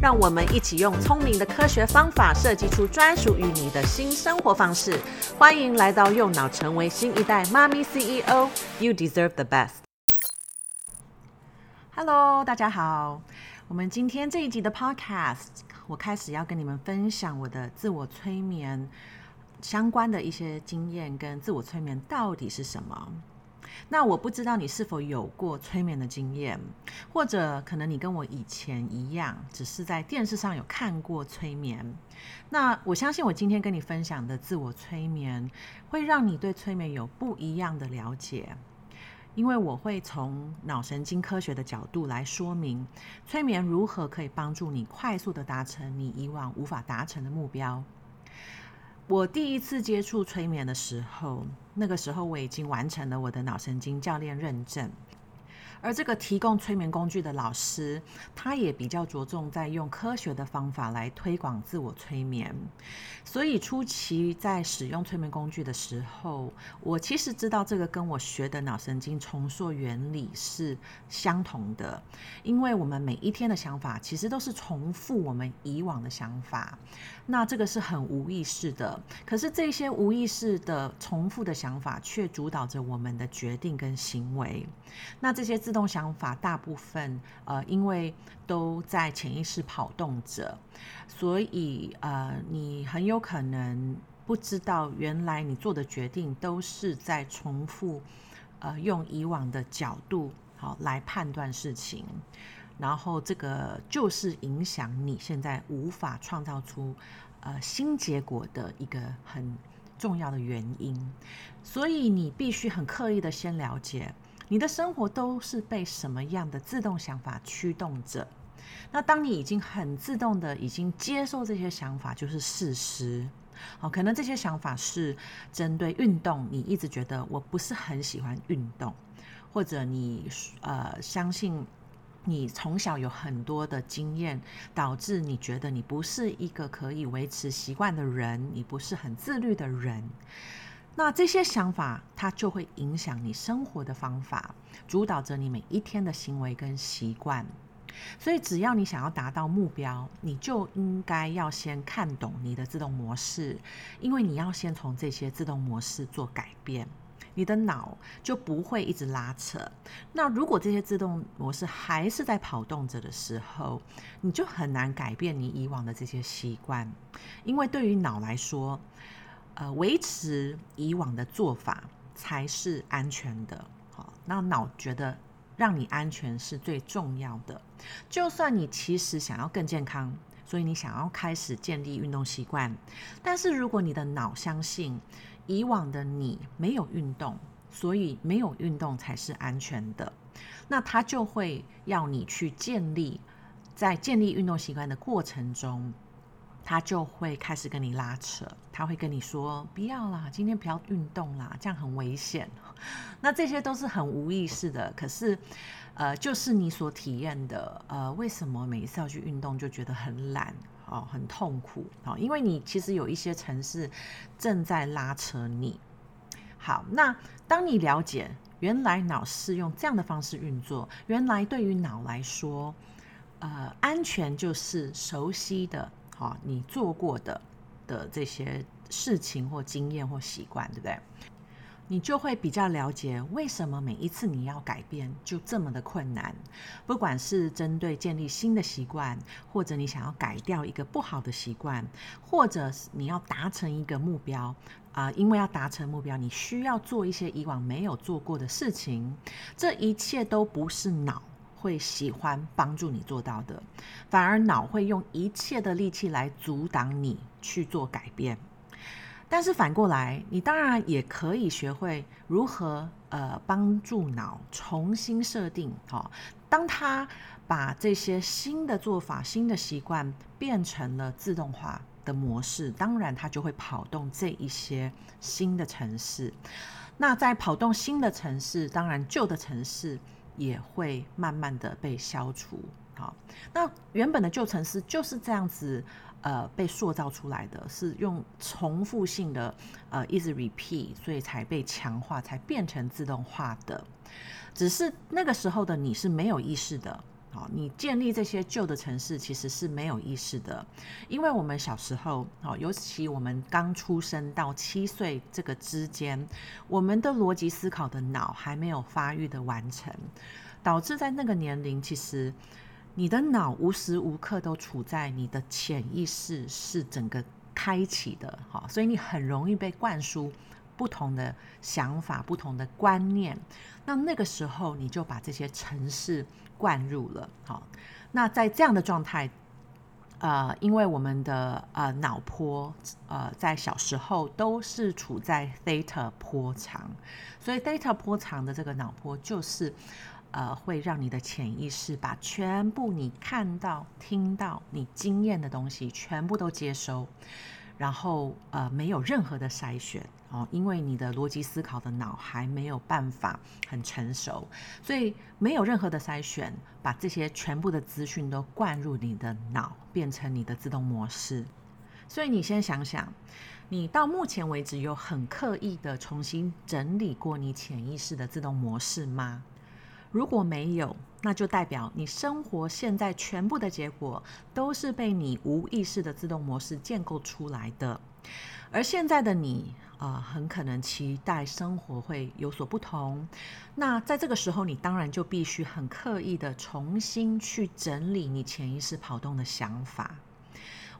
让我们一起用聪明的科学方法设计出专属于你的新生活方式。欢迎来到右脑，成为新一代妈咪 CEO。You deserve the best。Hello，大家好。我们今天这一集的 Podcast，我开始要跟你们分享我的自我催眠相关的一些经验，跟自我催眠到底是什么。那我不知道你是否有过催眠的经验，或者可能你跟我以前一样，只是在电视上有看过催眠。那我相信我今天跟你分享的自我催眠，会让你对催眠有不一样的了解，因为我会从脑神经科学的角度来说明催眠如何可以帮助你快速的达成你以往无法达成的目标。我第一次接触催眠的时候，那个时候我已经完成了我的脑神经教练认证。而这个提供催眠工具的老师，他也比较着重在用科学的方法来推广自我催眠。所以初期在使用催眠工具的时候，我其实知道这个跟我学的脑神经重塑原理是相同的，因为我们每一天的想法其实都是重复我们以往的想法。那这个是很无意识的，可是这些无意识的重复的想法却主导着我们的决定跟行为。那这些。自动想法大部分呃，因为都在潜意识跑动着，所以呃，你很有可能不知道，原来你做的决定都是在重复呃，用以往的角度好来判断事情，然后这个就是影响你现在无法创造出呃新结果的一个很重要的原因，所以你必须很刻意的先了解。你的生活都是被什么样的自动想法驱动着？那当你已经很自动的已经接受这些想法，就是事实。好，可能这些想法是针对运动，你一直觉得我不是很喜欢运动，或者你呃相信你从小有很多的经验，导致你觉得你不是一个可以维持习惯的人，你不是很自律的人。那这些想法，它就会影响你生活的方法，主导着你每一天的行为跟习惯。所以，只要你想要达到目标，你就应该要先看懂你的自动模式，因为你要先从这些自动模式做改变，你的脑就不会一直拉扯。那如果这些自动模式还是在跑动着的时候，你就很难改变你以往的这些习惯，因为对于脑来说，呃，维持以往的做法才是安全的。好，那脑觉得让你安全是最重要的。就算你其实想要更健康，所以你想要开始建立运动习惯，但是如果你的脑相信以往的你没有运动，所以没有运动才是安全的，那他就会要你去建立，在建立运动习惯的过程中。他就会开始跟你拉扯，他会跟你说：“不要啦，今天不要运动啦，这样很危险。”那这些都是很无意识的，可是，呃，就是你所体验的，呃，为什么每一次要去运动就觉得很懒哦，很痛苦哦？因为你其实有一些城市正在拉扯你。好，那当你了解原来脑是用这样的方式运作，原来对于脑来说，呃，安全就是熟悉的。好，你做过的的这些事情或经验或习惯，对不对？你就会比较了解为什么每一次你要改变就这么的困难。不管是针对建立新的习惯，或者你想要改掉一个不好的习惯，或者你要达成一个目标啊、因为要达成目标，你需要做一些以往没有做过的事情。这一切都不是脑会喜欢帮助你做到的，反而脑会用一切的力气来阻挡你去做改变。但是反过来，你当然也可以学会如何呃帮助脑重新设定。哦，当他把这些新的做法、新的习惯变成了自动化的模式，当然他就会跑动这一些新的城市。那在跑动新的城市，当然旧的城市也会慢慢的被消除。好，那原本的旧城市就是这样子，呃，被塑造出来的，是用重复性的，呃，一直 repeat，所以才被强化，才变成自动化的。只是那个时候的你是没有意识的。你建立这些旧的城市其实是没有意识的，因为我们小时候，好，尤其我们刚出生到七岁这个之间，我们的逻辑思考的脑还没有发育的完成，导致在那个年龄，其实你的脑无时无刻都处在你的潜意识是整个开启的，所以你很容易被灌输不同的想法、不同的观念，那那个时候你就把这些城市。灌入了，好，那在这样的状态，呃，因为我们的呃脑波，呃，在小时候都是处在 theta 波长，所以 theta 波长的这个脑波就是，呃，会让你的潜意识把全部你看到、听到、你经验的东西全部都接收。然后呃，没有任何的筛选哦，因为你的逻辑思考的脑还没有办法很成熟，所以没有任何的筛选，把这些全部的资讯都灌入你的脑，变成你的自动模式。所以你先想想，你到目前为止有很刻意的重新整理过你潜意识的自动模式吗？如果没有，那就代表你生活现在全部的结果都是被你无意识的自动模式建构出来的。而现在的你啊、很可能期待生活会有所不同。那在这个时候，你当然就必须很刻意的重新去整理你潜意识跑动的想法。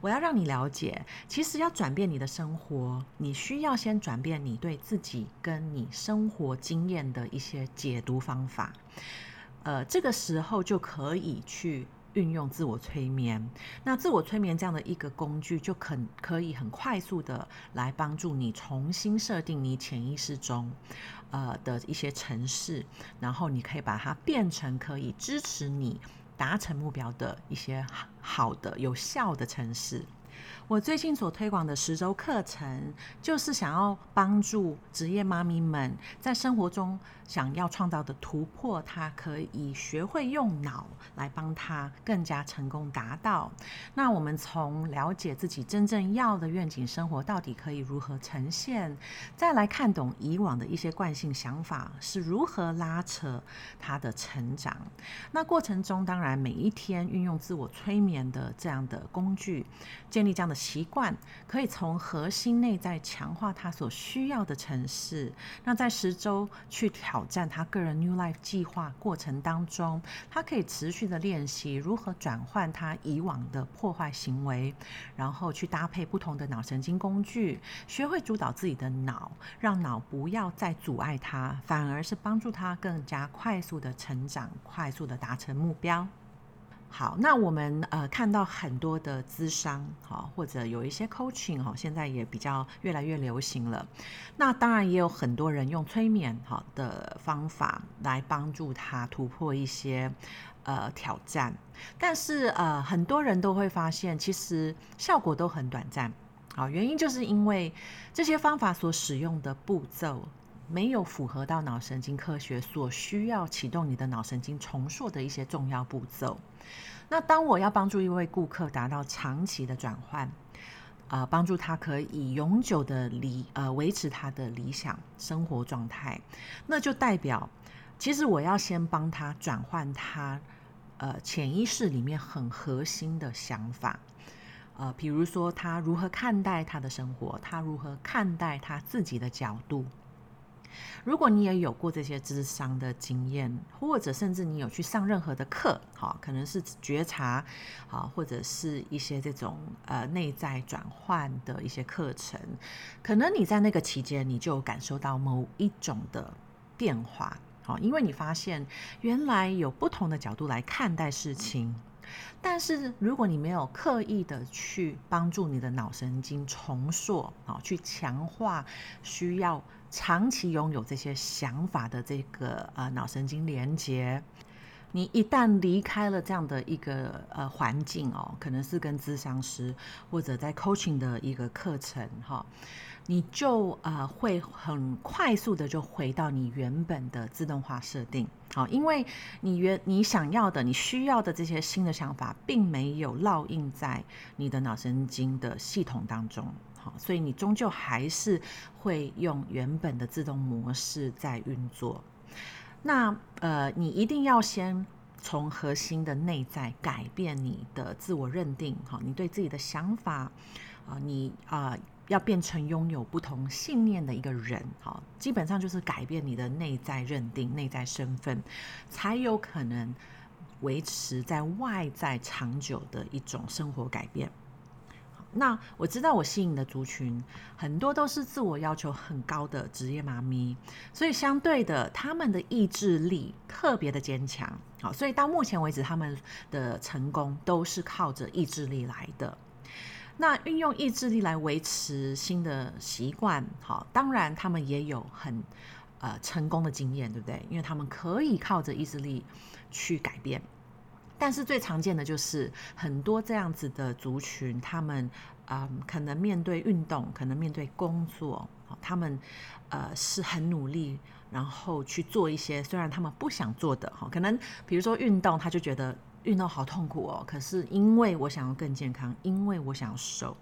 我要让你了解，其实要转变你的生活，你需要先转变你对自己跟你生活经验的一些解读方法。呃，这个时候就可以去运用自我催眠。那自我催眠这样的一个工具，就可可以很快速的来帮助你重新设定你潜意识中呃的一些程式，然后你可以把它变成可以支持你。达成目标的一些好的、有效的程式。我最近所推广的十周课程，就是想要帮助职业妈咪们在生活中想要创造的突破，他可以学会用脑来帮他更加成功达到。那我们从了解自己真正要的愿景生活到底可以如何呈现，再来看懂以往的一些惯性想法是如何拉扯他的成长。那过程中，当然每一天运用自我催眠的这样的工具，建立这样的。习惯可以从核心内在强化他所需要的城市。那在十周去调挑战他个人 New Life 计划过程当中，他可以持续的练习如何转换他以往的破坏行为，然后去搭配不同的脑神经工具，学会主导自己的脑，让脑不要再阻碍他，反而是帮助他更加快速的成长，快速的达成目标。好，那我们呃看到很多的咨商，好，或者有一些 coaching 哈，现在也比较越来越流行了。那当然也有很多人用催眠好的方法来帮助他突破一些呃挑战，但是呃很多人都会发现，其实效果都很短暂。好，原因就是因为这些方法所使用的步骤没有符合到脑神经科学所需要启动你的脑神经重塑的一些重要步骤。那当我要帮助一位顾客达到长期的转换，啊、呃，帮助他可以永久的理呃维持他的理想生活状态，那就代表，其实我要先帮他转换他呃潜意识里面很核心的想法，呃，比如说他如何看待他的生活，他如何看待他自己的角度。如果你也有过这些智商的经验，或者甚至你有去上任何的课，好，可能是觉察，好，或者是一些这种呃内在转换的一些课程，可能你在那个期间你就感受到某一种的变化，好，因为你发现原来有不同的角度来看待事情。但是如果你没有刻意的去帮助你的脑神经重塑，啊，去强化需要。长期拥有这些想法的这个呃脑神经连接，你一旦离开了这样的一个呃环境哦，可能是跟咨商师或者在 coaching 的一个课程哈、你就呃会很快速的就回到你原本的自动化设定，好、因为你原你想要的、你需要的这些新的想法，并没有烙印在你的脑神经的系统当中，好、所以你终究还是会用原本的自动模式在运作。那呃，你一定要先从核心的内在改变你的自我认定，哈，你对自己的想法，啊、你啊、要变成拥有不同信念的一个人，好，基本上就是改变你的内在认定、内在身份，才有可能维持在外在长久的一种生活改变。那我知道我吸引的族群很多都是自我要求很高的职业妈咪，所以相对的，他们的意志力特别的坚强。好，所以到目前为止，他们的成功都是靠着意志力来的。那运用意志力来维持新的习惯，好，当然他们也有很呃成功的经验，对不对？因为他们可以靠着意志力去改变。但是最常见的就是很多这样子的族群，他们啊、可能面对运动，可能面对工作，他们呃是很努力，然后去做一些虽然他们不想做的哈，可能比如说运动，他就觉得运动好痛苦哦，可是因为我想要更健康，因为我想要瘦，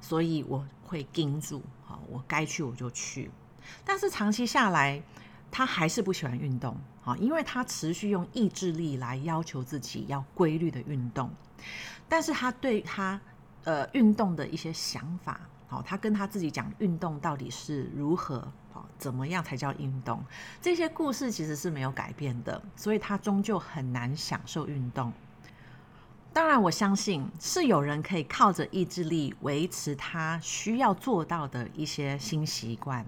所以我会盯住，好，我该去我就去，但是长期下来。他还是不喜欢运动，啊，因为他持续用意志力来要求自己要规律的运动，但是他对他呃运动的一些想法，好，他跟他自己讲运动到底是如何，怎么样才叫运动，这些故事其实是没有改变的，所以他终究很难享受运动。当然，我相信是有人可以靠着意志力维持他需要做到的一些新习惯。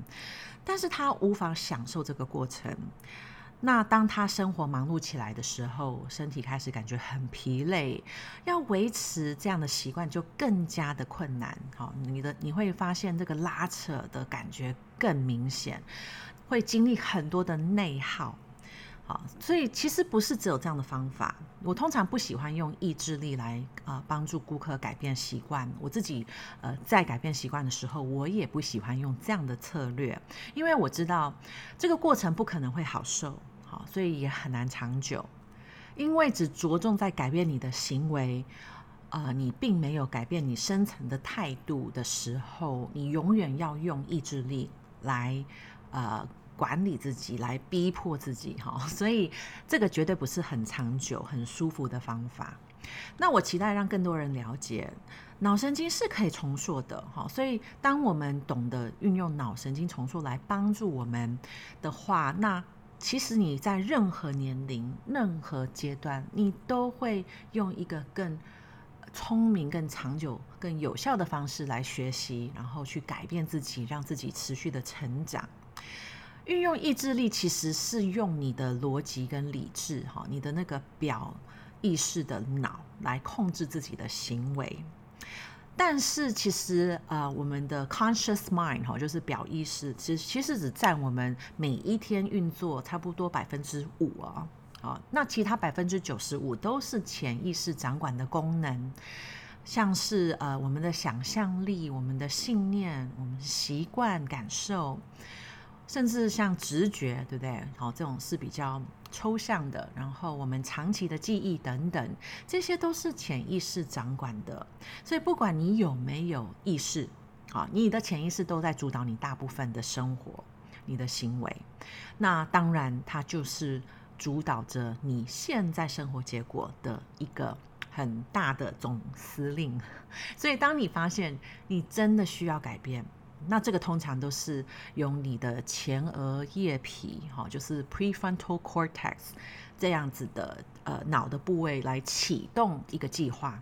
但是他无法享受这个过程。那当他生活忙碌起来的时候，身体开始感觉很疲累，要维持这样的习惯就更加的困难。好，你的你会发现这个拉扯的感觉更明显，会经历很多的内耗。好，所以其实不是只有这样的方法。我通常不喜欢用意志力来啊帮助顾客改变习惯。我自己呃在改变习惯的时候，我也不喜欢用这样的策略，因为我知道这个过程不可能会好受，好，所以也很难长久。因为只着重在改变你的行为，呃，你并没有改变你深层的态度的时候，你永远要用意志力来呃。管理自己，来逼迫自己，哈，所以这个绝对不是很长久、很舒服的方法。那我期待让更多人了解，脑神经是可以重塑的，哈。所以当我们懂得运用脑神经重塑来帮助我们的话，那其实你在任何年龄、任何阶段，你都会用一个更聪明、更长久、更有效的方式来学习，然后去改变自己，让自己持续的成长。运用意志力其实是用你的逻辑跟理智，哈，你的那个表意识的脑来控制自己的行为。但是其实呃，我们的 conscious mind 哈，就是表意识，其实其实只占我们每一天运作差不多百分之五啊，好，那其他百分之九十五都是潜意识掌管的功能，像是呃我们的想象力、我们的信念、我们习惯、感受。甚至像直觉，对不对？好，这种是比较抽象的。然后我们长期的记忆等等，这些都是潜意识掌管的。所以不管你有没有意识，啊，你的潜意识都在主导你大部分的生活、你的行为。那当然，它就是主导着你现在生活结果的一个很大的总司令。所以当你发现你真的需要改变，那这个通常都是用你的前额叶皮，哈，就是 prefrontal cortex 这样子的呃脑的部位来启动一个计划。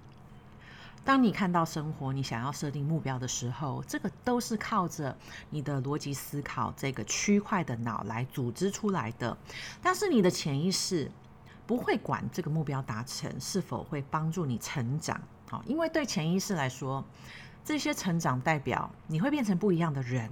当你看到生活，你想要设定目标的时候，这个都是靠着你的逻辑思考这个区块的脑来组织出来的。但是你的潜意识不会管这个目标达成是否会帮助你成长，好，因为对潜意识来说。这些成长代表你会变成不一样的人，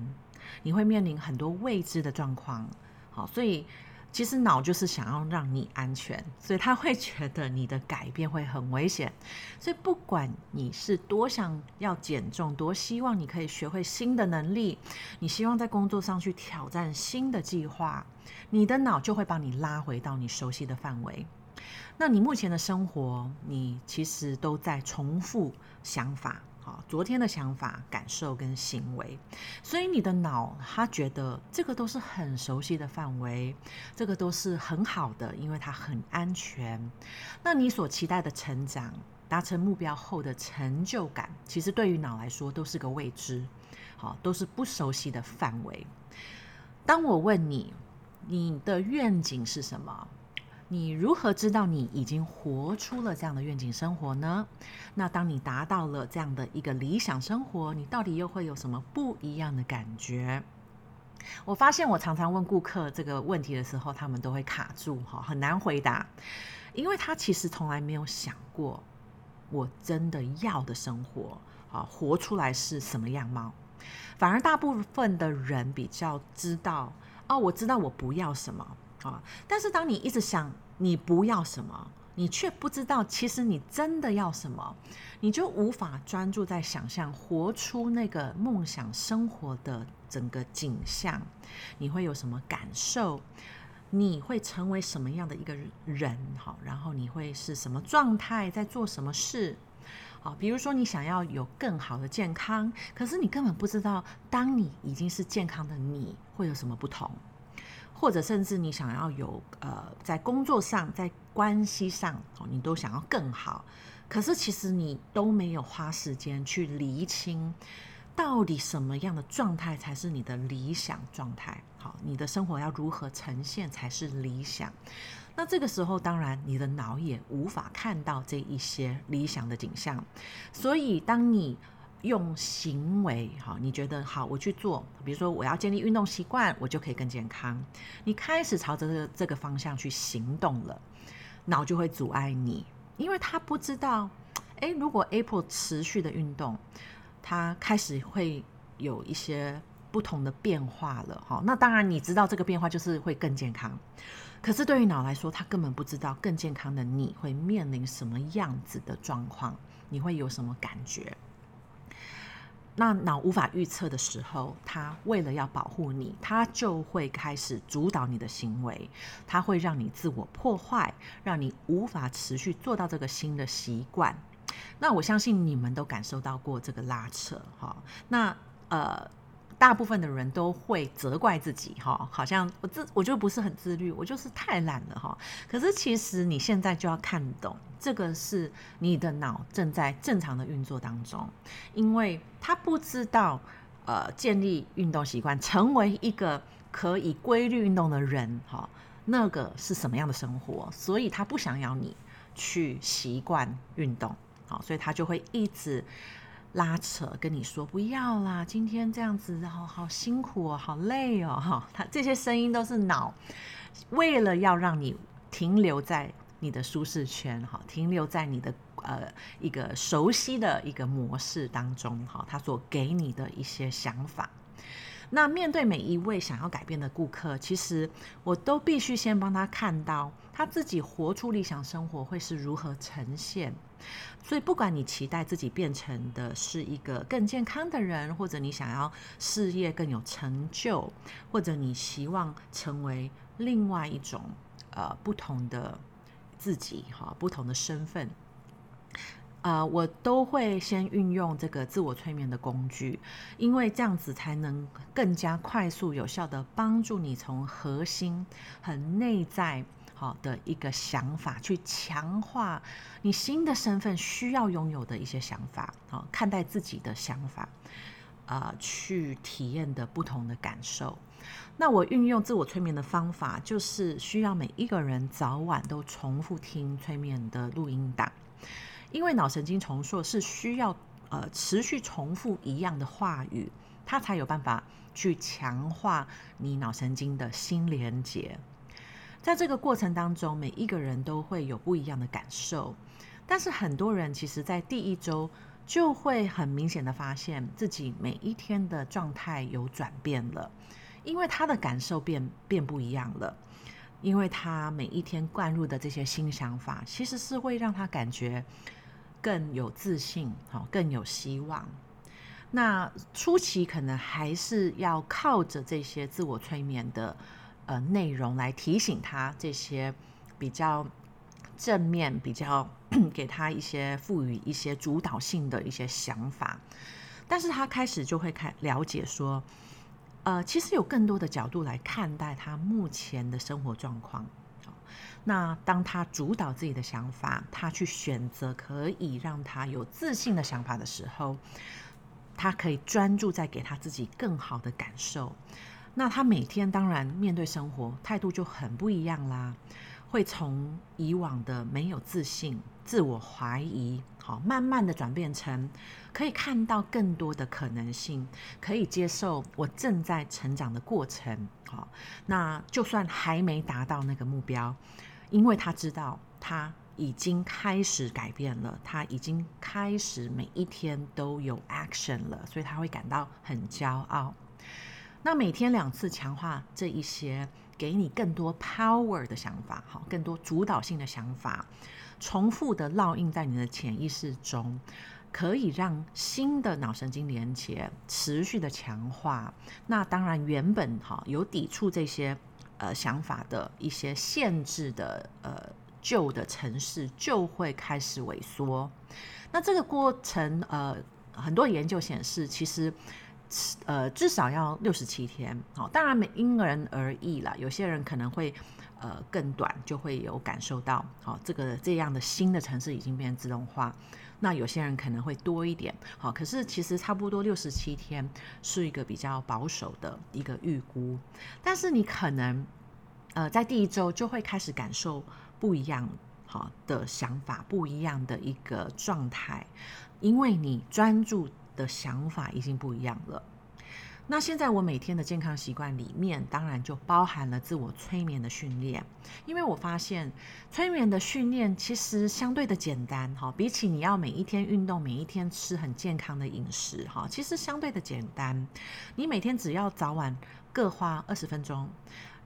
你会面临很多未知的状况，好，所以其实脑就是想要让你安全，所以他会觉得你的改变会很危险。所以不管你是多想要减重，多希望你可以学会新的能力，你希望在工作上去挑战新的计划，你的脑就会把你拉回到你熟悉的范围。那你目前的生活，你其实都在重复想法。好，昨天的想法、感受跟行为，所以你的脑他觉得这个都是很熟悉的范围，这个都是很好的，因为它很安全。那你所期待的成长、达成目标后的成就感，其实对于脑来说都是个未知，好，都是不熟悉的范围。当我问你，你的愿景是什么？你如何知道你已经活出了这样的愿景生活呢？那当你达到了这样的一个理想生活，你到底又会有什么不一样的感觉？我发现我常常问顾客这个问题的时候，他们都会卡住，哈，很难回答，因为他其实从来没有想过，我真的要的生活，啊，活出来是什么样貌？反而大部分的人比较知道，哦，我知道我不要什么。啊！但是当你一直想你不要什么，你却不知道其实你真的要什么，你就无法专注在想象活出那个梦想生活的整个景象。你会有什么感受？你会成为什么样的一个人？好，然后你会是什么状态，在做什么事？好，比如说你想要有更好的健康，可是你根本不知道，当你已经是健康的你会有什么不同。或者甚至你想要有呃，在工作上，在关系上，哦，你都想要更好，可是其实你都没有花时间去厘清，到底什么样的状态才是你的理想状态？好，你的生活要如何呈现才是理想？那这个时候，当然你的脑也无法看到这一些理想的景象，所以当你。用行为，哈，你觉得好，我去做。比如说，我要建立运动习惯，我就可以更健康。你开始朝着这个这个方向去行动了，脑就会阻碍你，因为他不知道，诶，如果 April 持续的运动，他开始会有一些不同的变化了，哈。那当然，你知道这个变化就是会更健康。可是对于脑来说，他根本不知道更健康的你会面临什么样子的状况，你会有什么感觉。那脑无法预测的时候，他为了要保护你，他就会开始主导你的行为，它会让你自我破坏，让你无法持续做到这个新的习惯。那我相信你们都感受到过这个拉扯，哈。那呃。大部分的人都会责怪自己，哈，好像我自我就不是很自律，我就是太懒了，哈。可是其实你现在就要看懂，这个是你的脑正在正常的运作当中，因为他不知道，呃，建立运动习惯，成为一个可以规律运动的人，哈，那个是什么样的生活，所以他不想要你去习惯运动，好，所以他就会一直。拉扯跟你说不要啦，今天这样子好好辛苦哦，好累哦，哈，他这些声音都是脑为了要让你停留在你的舒适圈，哈，停留在你的呃一个熟悉的一个模式当中，哈，他所给你的一些想法。那面对每一位想要改变的顾客，其实我都必须先帮他看到他自己活出理想生活会是如何呈现。所以，不管你期待自己变成的是一个更健康的人，或者你想要事业更有成就，或者你希望成为另外一种呃不同的自己哈，不同的身份。呃，我都会先运用这个自我催眠的工具，因为这样子才能更加快速有效的帮助你从核心、很内在好的一个想法去强化你新的身份需要拥有的一些想法，好，看待自己的想法，呃，去体验的不同的感受。那我运用自我催眠的方法，就是需要每一个人早晚都重复听催眠的录音档。因为脑神经重塑是需要呃持续重复一样的话语，它才有办法去强化你脑神经的新连接。在这个过程当中，每一个人都会有不一样的感受，但是很多人其实在第一周就会很明显的发现自己每一天的状态有转变了，因为他的感受变变不一样了。因为他每一天灌入的这些新想法，其实是会让他感觉更有自信，好，更有希望。那初期可能还是要靠着这些自我催眠的呃内容来提醒他这些比较正面、比较 给他一些赋予一些主导性的一些想法，但是他开始就会开了解说，呃，其实有更多的角度来看待他目前的生活状况。那当他主导自己的想法，他去选择可以让他有自信的想法的时候。他可以专注在给他自己更好的感受，那他每天当然面对生活态度就很不一样啦，会从以往的没有自信、自我怀疑，好，慢慢的转变成可以看到更多的可能性，可以接受我正在成长的过程，好，那就算还没达到那个目标，因为他知道他。已经开始改变了，他已经开始每一天都有 action 了，所以他会感到很骄傲。那每天两次强化这一些，给你更多 power 的想法，好，更多主导性的想法，重复的烙印在你的潜意识中，可以让新的脑神经连接持续的强化。那当然，原本哈有抵触这些呃想法的一些限制的呃。旧的城市就会开始萎缩，那这个过程，呃，很多研究显示，其实，呃，至少要六十七天。好，当然每因人而异啦，有些人可能会，呃，更短就会有感受到，好，这个这样的新的城市已经变自动化。那有些人可能会多一点，好，可是其实差不多六十七天是一个比较保守的一个预估，但是你可能，呃，在第一周就会开始感受。不一样，好的想法，不一样的一个状态，因为你专注的想法已经不一样了。那现在我每天的健康习惯里面，当然就包含了自我催眠的训练，因为我发现催眠的训练其实相对的简单，哈，比起你要每一天运动，每一天吃很健康的饮食，哈，其实相对的简单。你每天只要早晚各花二十分钟。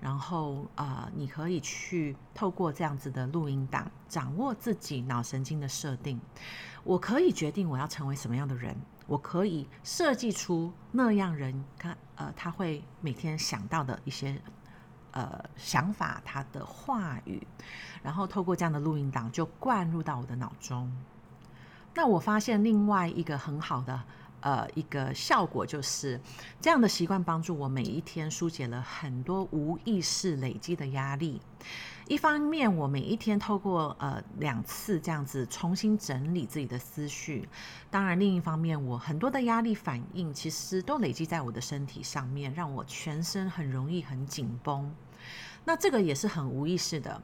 然后，呃，你可以去透过这样子的录音档，掌握自己脑神经的设定。我可以决定我要成为什么样的人，我可以设计出那样人，看，呃，他会每天想到的一些，呃，想法，他的话语，然后透过这样的录音档就灌入到我的脑中。那我发现另外一个很好的。呃，一个效果就是这样的习惯帮助我每一天疏解了很多无意识累积的压力。一方面，我每一天透过呃两次这样子重新整理自己的思绪；当然，另一方面，我很多的压力反应其实都累积在我的身体上面，让我全身很容易很紧绷。那这个也是很无意识的，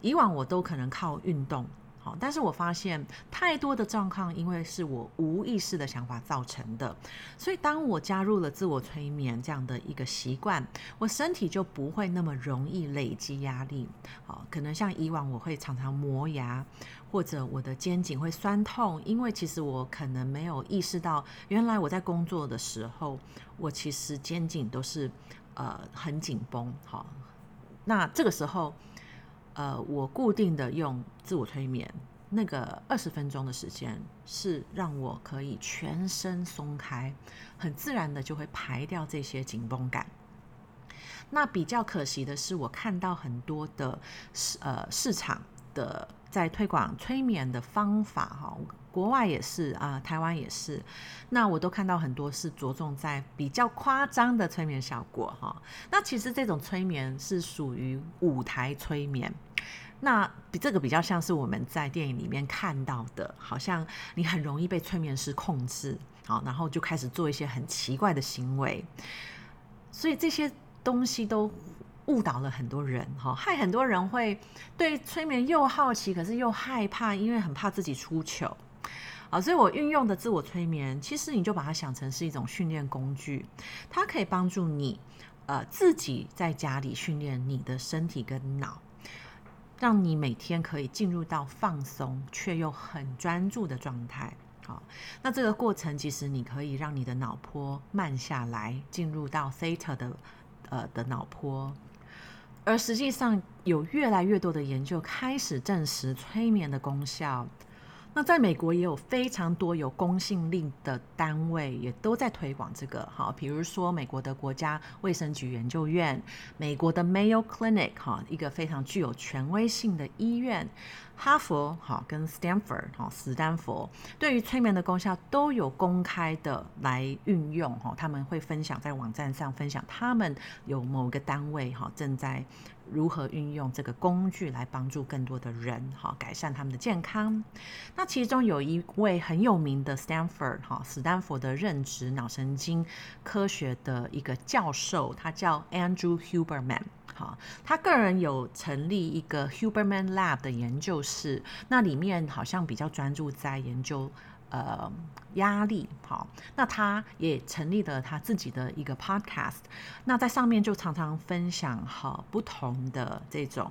以往我都可能靠运动。但是我发现太多的状况，因为是我无意识的想法造成的，所以当我加入了自我催眠这样的一个习惯，我身体就不会那么容易累积压力。好，可能像以往我会常常磨牙，或者我的肩颈会酸痛，因为其实我可能没有意识到，原来我在工作的时候，我其实肩颈都是呃很紧绷。好，那这个时候。呃，我固定的用自我催眠，那个二十分钟的时间是让我可以全身松开，很自然的就会排掉这些紧绷感。那比较可惜的是，我看到很多的市呃市场的在推广催眠的方法哈，国外也是啊，台湾也是，那我都看到很多是着重在比较夸张的催眠效果哈。那其实这种催眠是属于舞台催眠。那比这个比较像是我们在电影里面看到的，好像你很容易被催眠师控制，好，然后就开始做一些很奇怪的行为，所以这些东西都误导了很多人，哈，害很多人会对催眠又好奇，可是又害怕，因为很怕自己出糗，啊，所以我运用的自我催眠，其实你就把它想成是一种训练工具，它可以帮助你，呃，自己在家里训练你的身体跟脑。让你每天可以进入到放松却又很专注的状态。好，那这个过程其实你可以让你的脑波慢下来，进入到 theta 的呃的脑波。而实际上，有越来越多的研究开始证实催眠的功效。那在美国也有非常多有公信力的单位，也都在推广这个哈，比如说美国的国家卫生局研究院、美国的 Mayo Clinic 哈，一个非常具有权威性的医院，哈佛哈跟 Stanford 哈，史丹佛对于催眠的功效都有公开的来运用哈，他们会分享在网站上分享，他们有某个单位哈正在。如何运用这个工具来帮助更多的人，哈，改善他们的健康？那其中有一位很有名的 Stanford 哈，斯丹佛的认知脑神经科学的一个教授，他叫 Andrew Huberman，哈，他个人有成立一个 Huberman Lab 的研究室，那里面好像比较专注在研究。呃，压力好，那他也成立了他自己的一个 podcast，那在上面就常常分享好不同的这种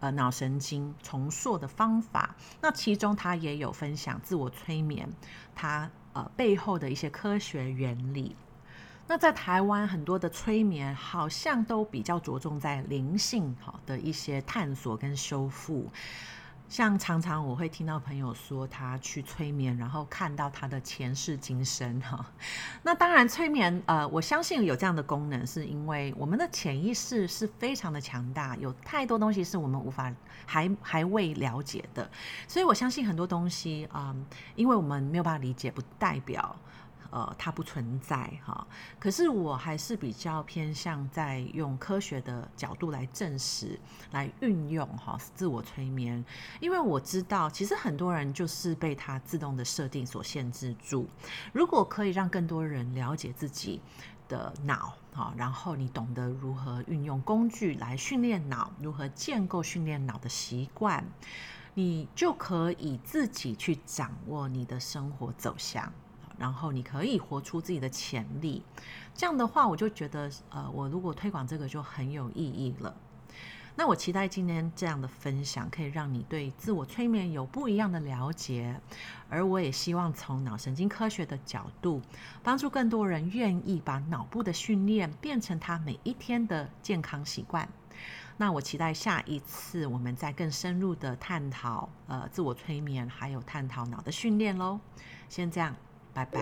呃脑神经重塑的方法，那其中他也有分享自我催眠，他呃背后的一些科学原理。那在台湾很多的催眠好像都比较着重在灵性好的一些探索跟修复。像常常我会听到朋友说他去催眠，然后看到他的前世今生哈。那当然催眠呃，我相信有这样的功能，是因为我们的潜意识是非常的强大，有太多东西是我们无法还还未了解的，所以我相信很多东西啊、因为我们没有办法理解，不代表。呃，它不存在哈，可是我还是比较偏向在用科学的角度来证实、来运用哈自我催眠，因为我知道其实很多人就是被它自动的设定所限制住。如果可以让更多人了解自己的脑哈，然后你懂得如何运用工具来训练脑，如何建构训练脑的习惯，你就可以自己去掌握你的生活走向。然后你可以活出自己的潜力，这样的话，我就觉得，呃，我如果推广这个就很有意义了。那我期待今天这样的分享可以让你对自我催眠有不一样的了解，而我也希望从脑神经科学的角度，帮助更多人愿意把脑部的训练变成他每一天的健康习惯。那我期待下一次我们再更深入的探讨，呃，自我催眠，还有探讨脑的训练喽。先这样。拜拜。